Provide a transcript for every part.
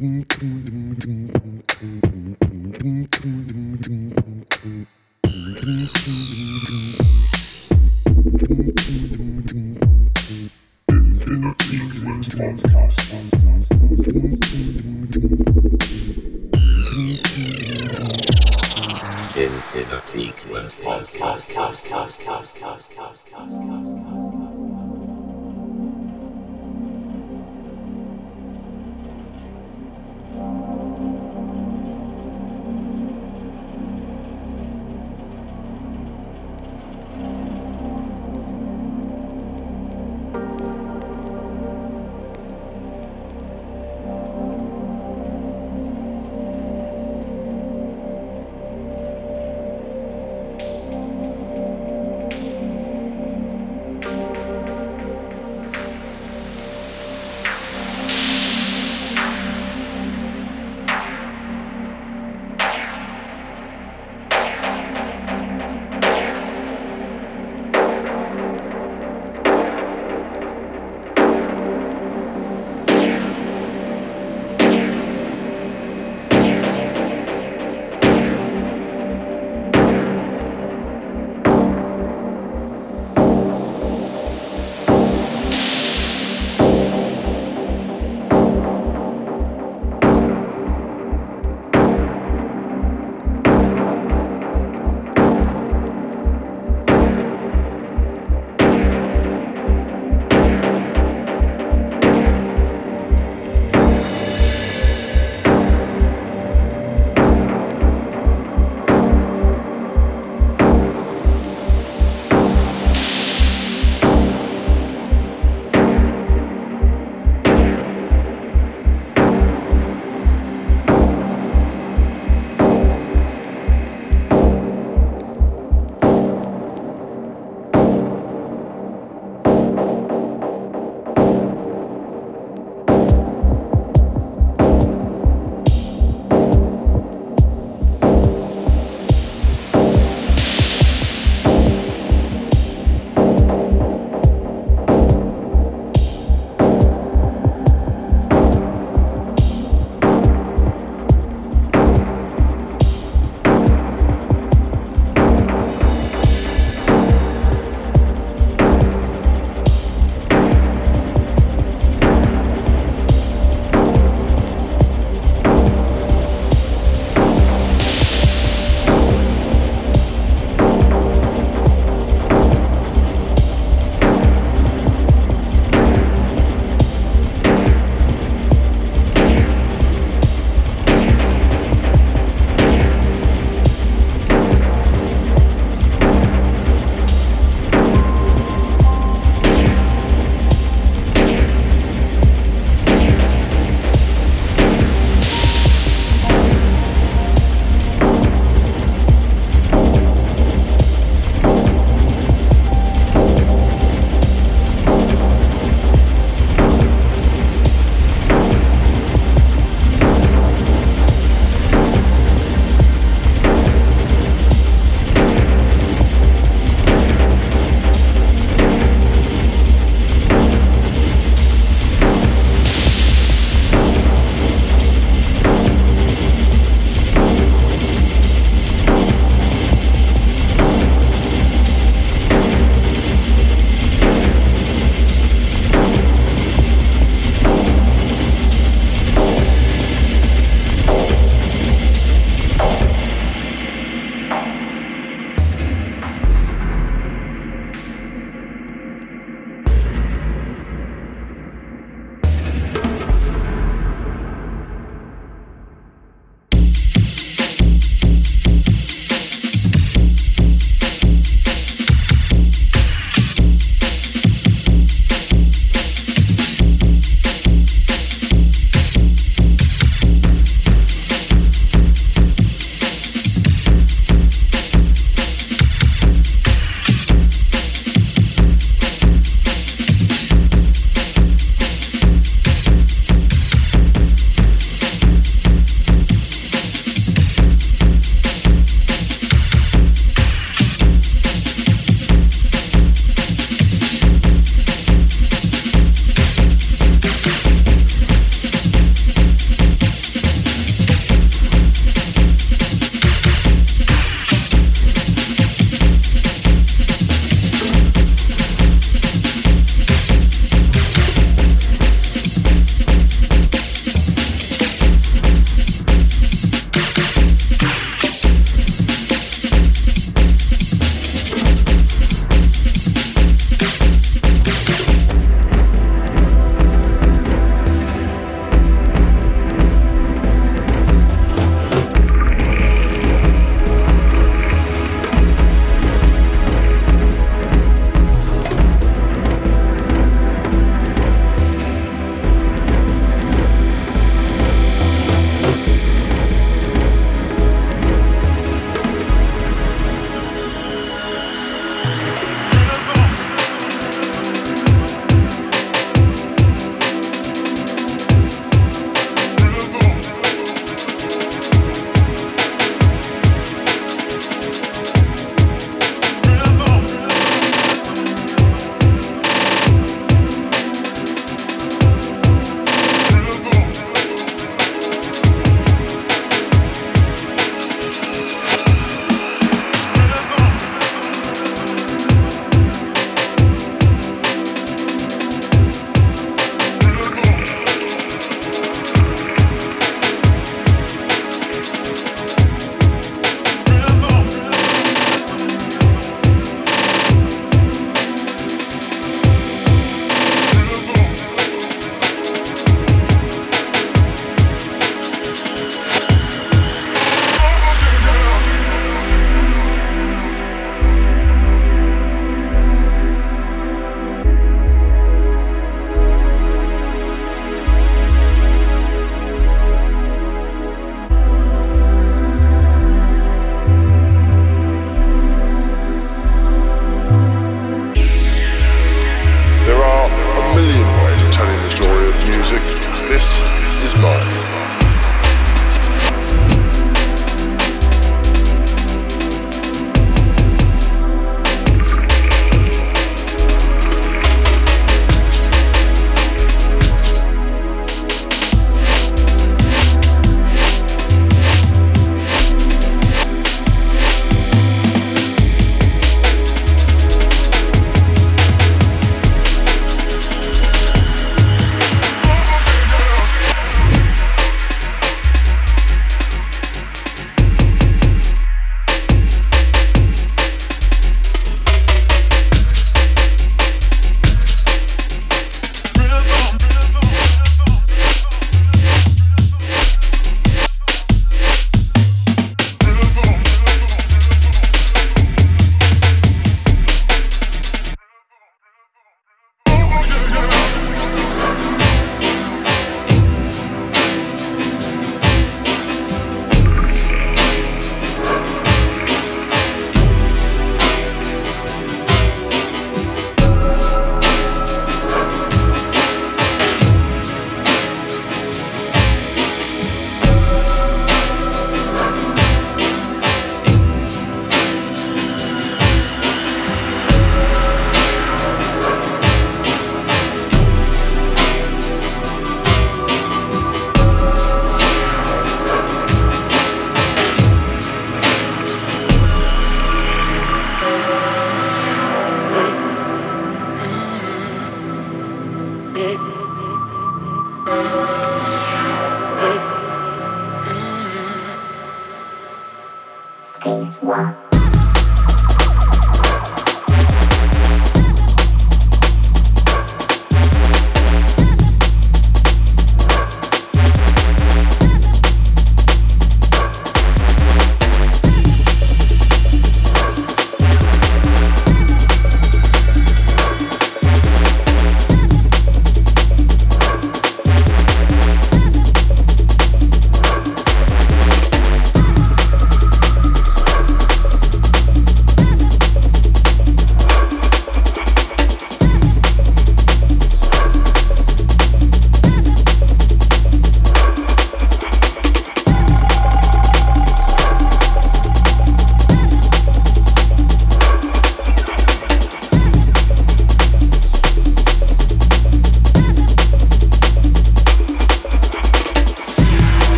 in a sequence of cast cast cast cast cast cast cast cast cast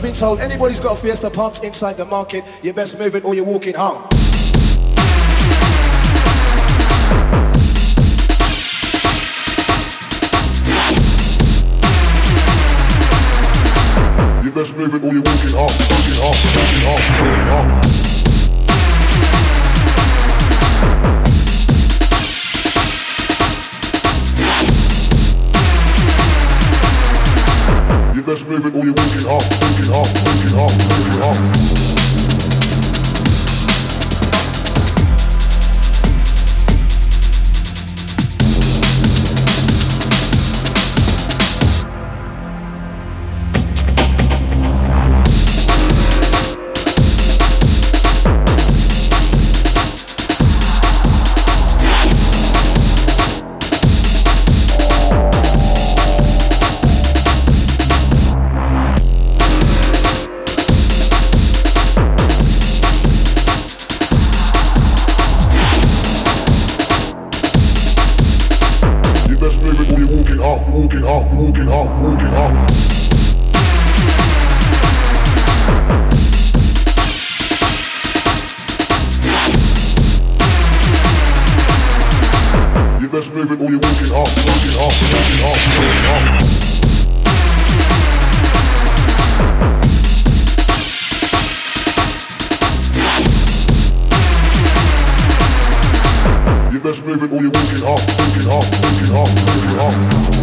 just been told anybody's got a Fiesta Punch inside the market, you best move it or you're walking home. You best move it or you're walking home, walking home, walking home, walking home. Off, all your working off, working off, working off, working off.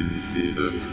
Incident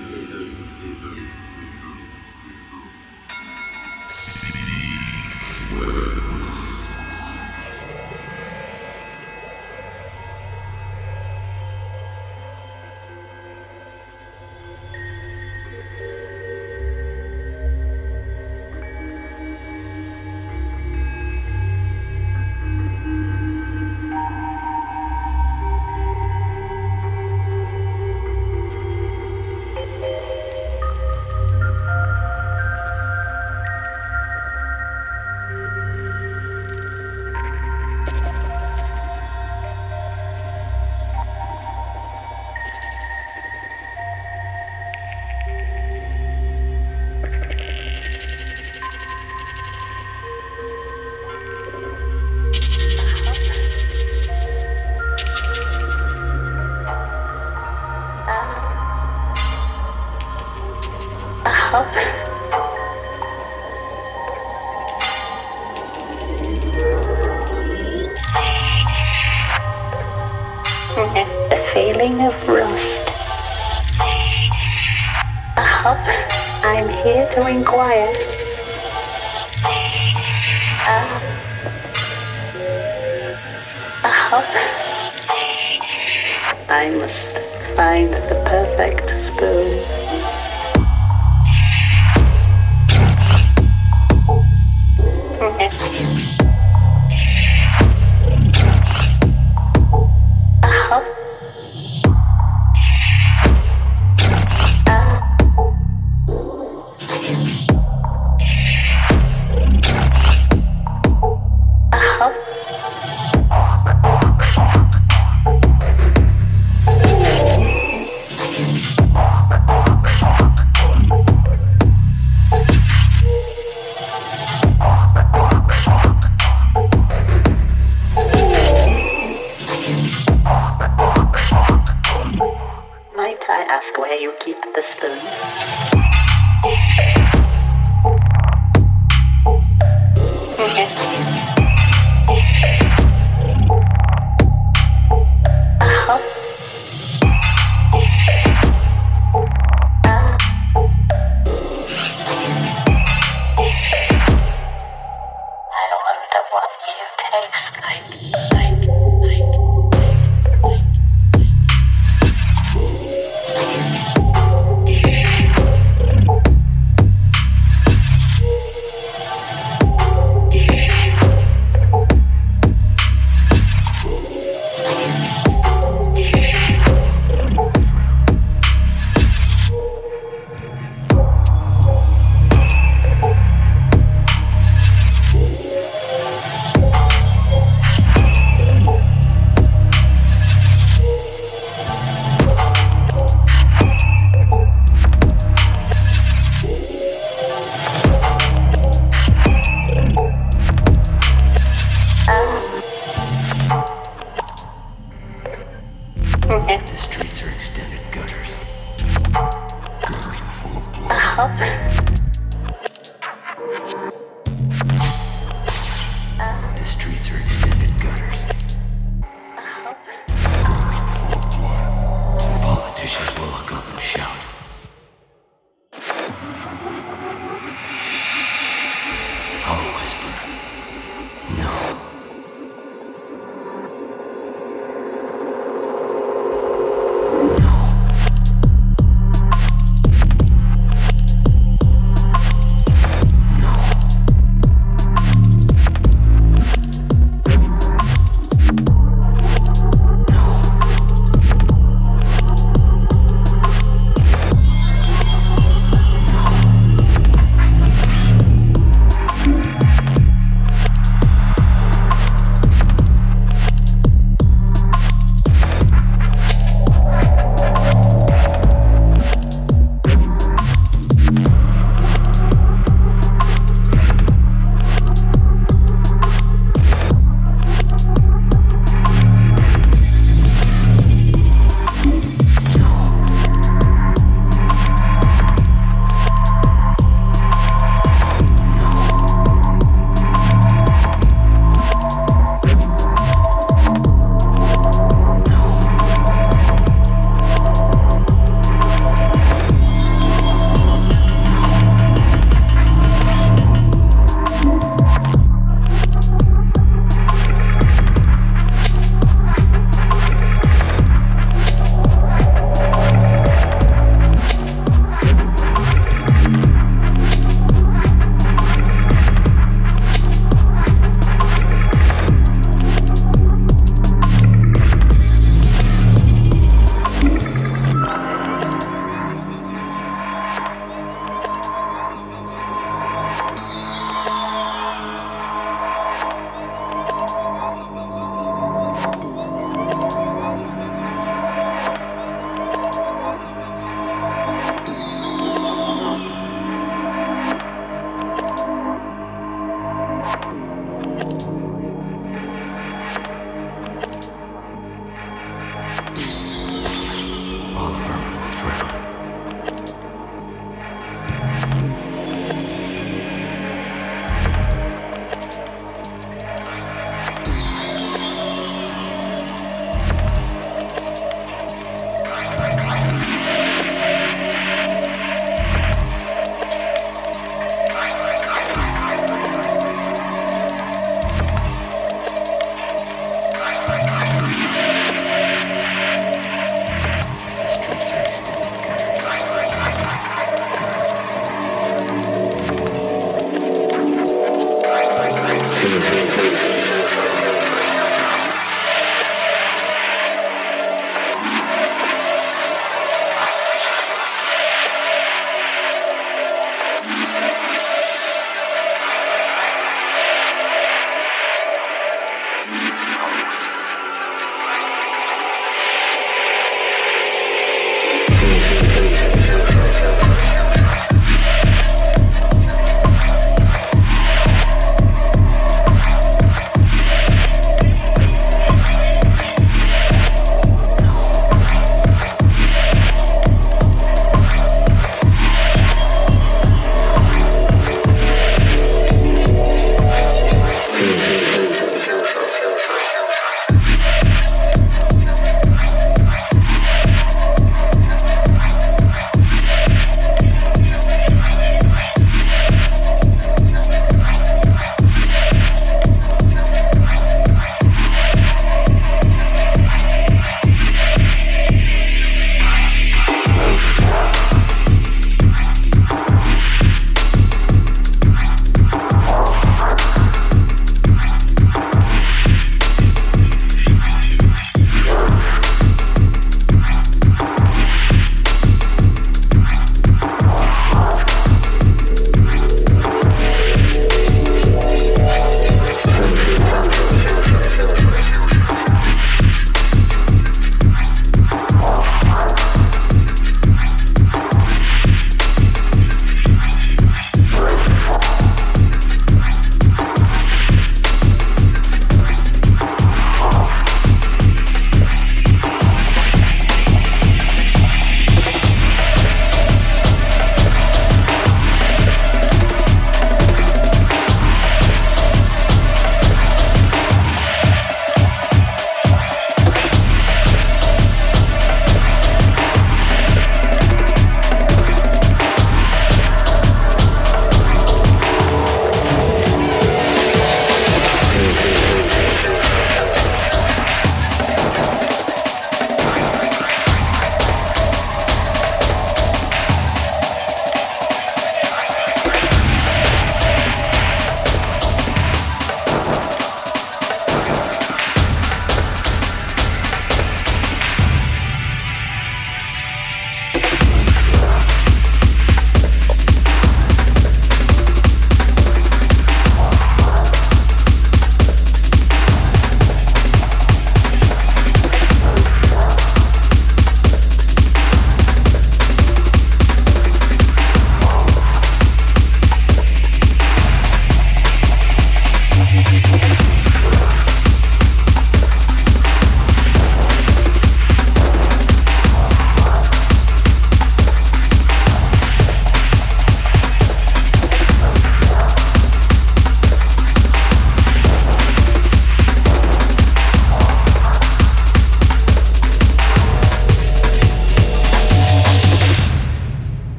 请你吃一吃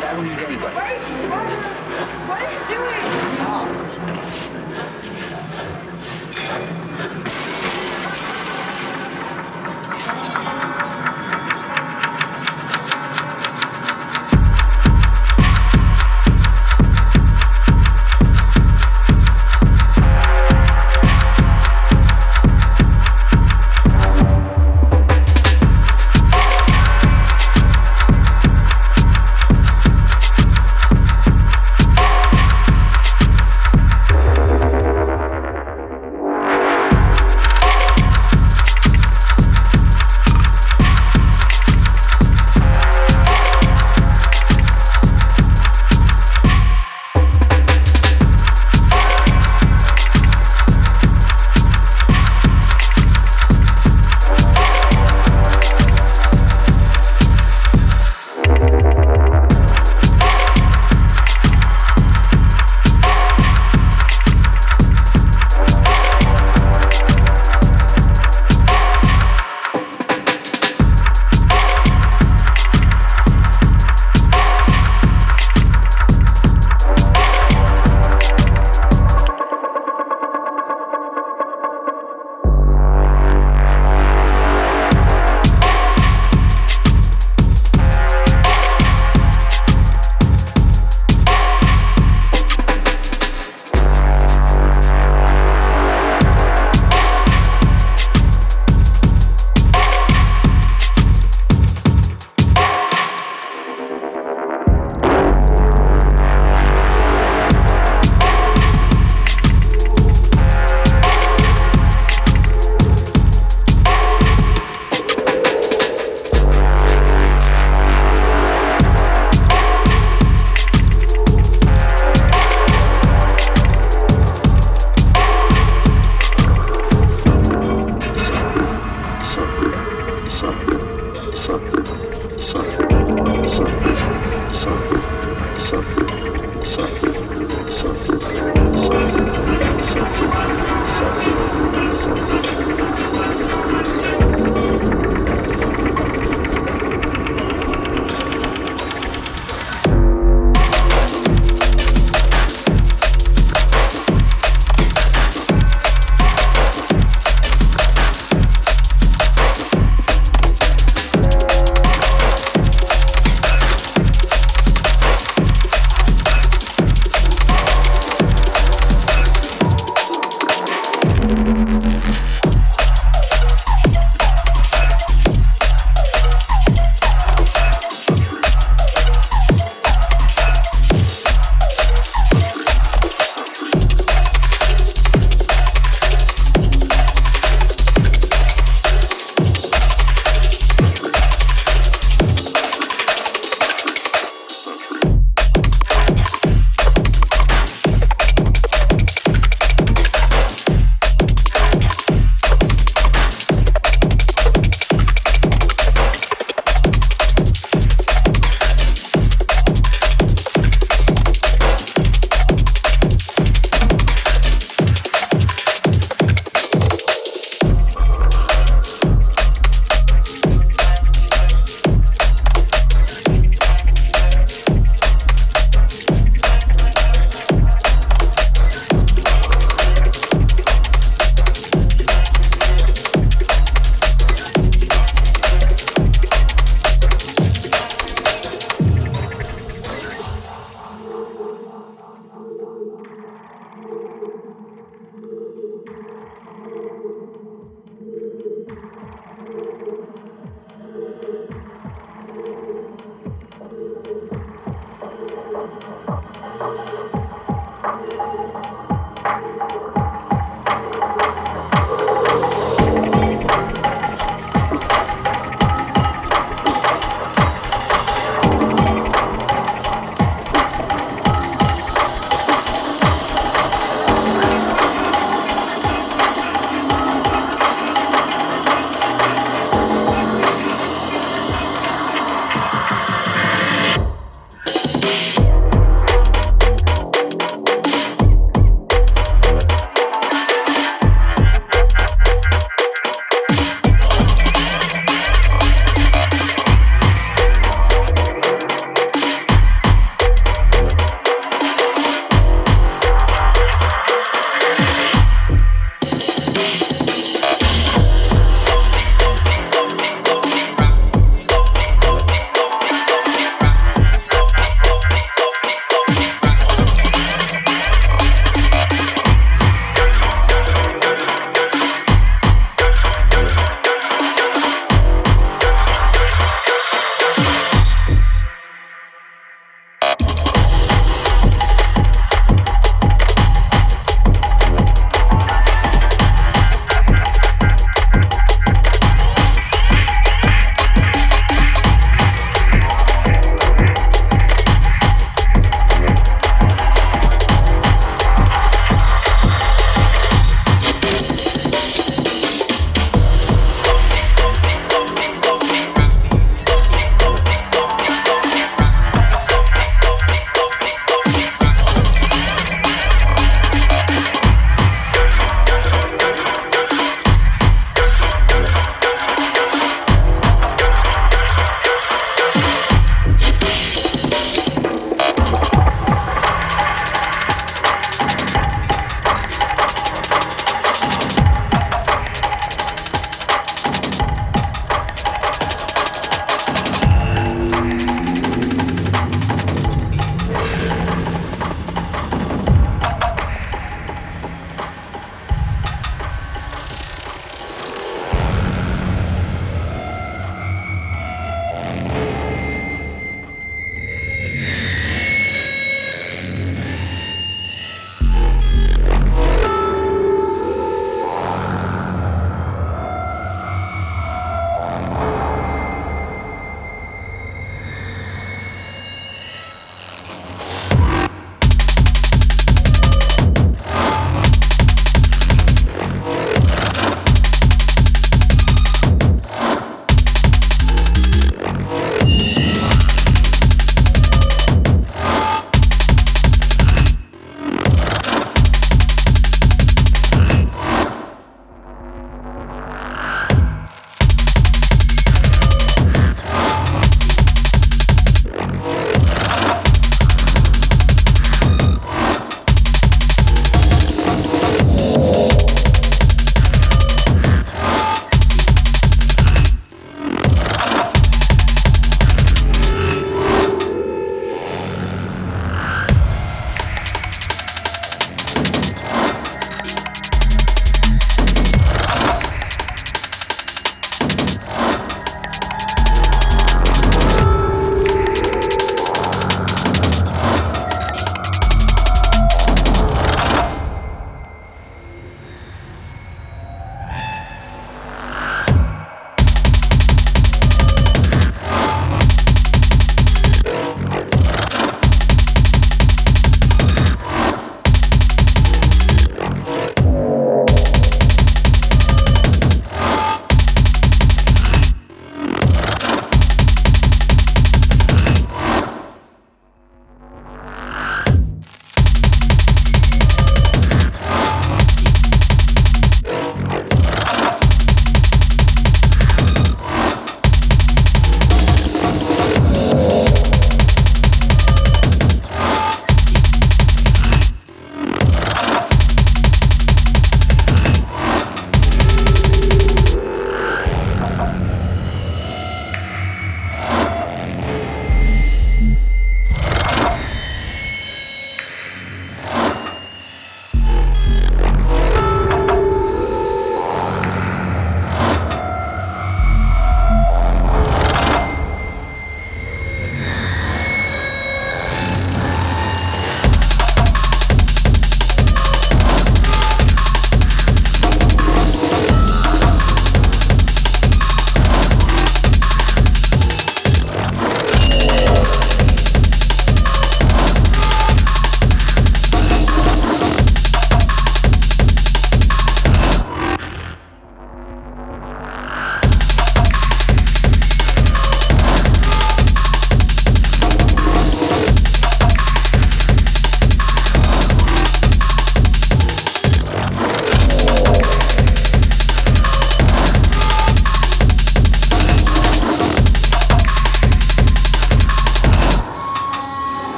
that lead anyway. What are you, what are you doing?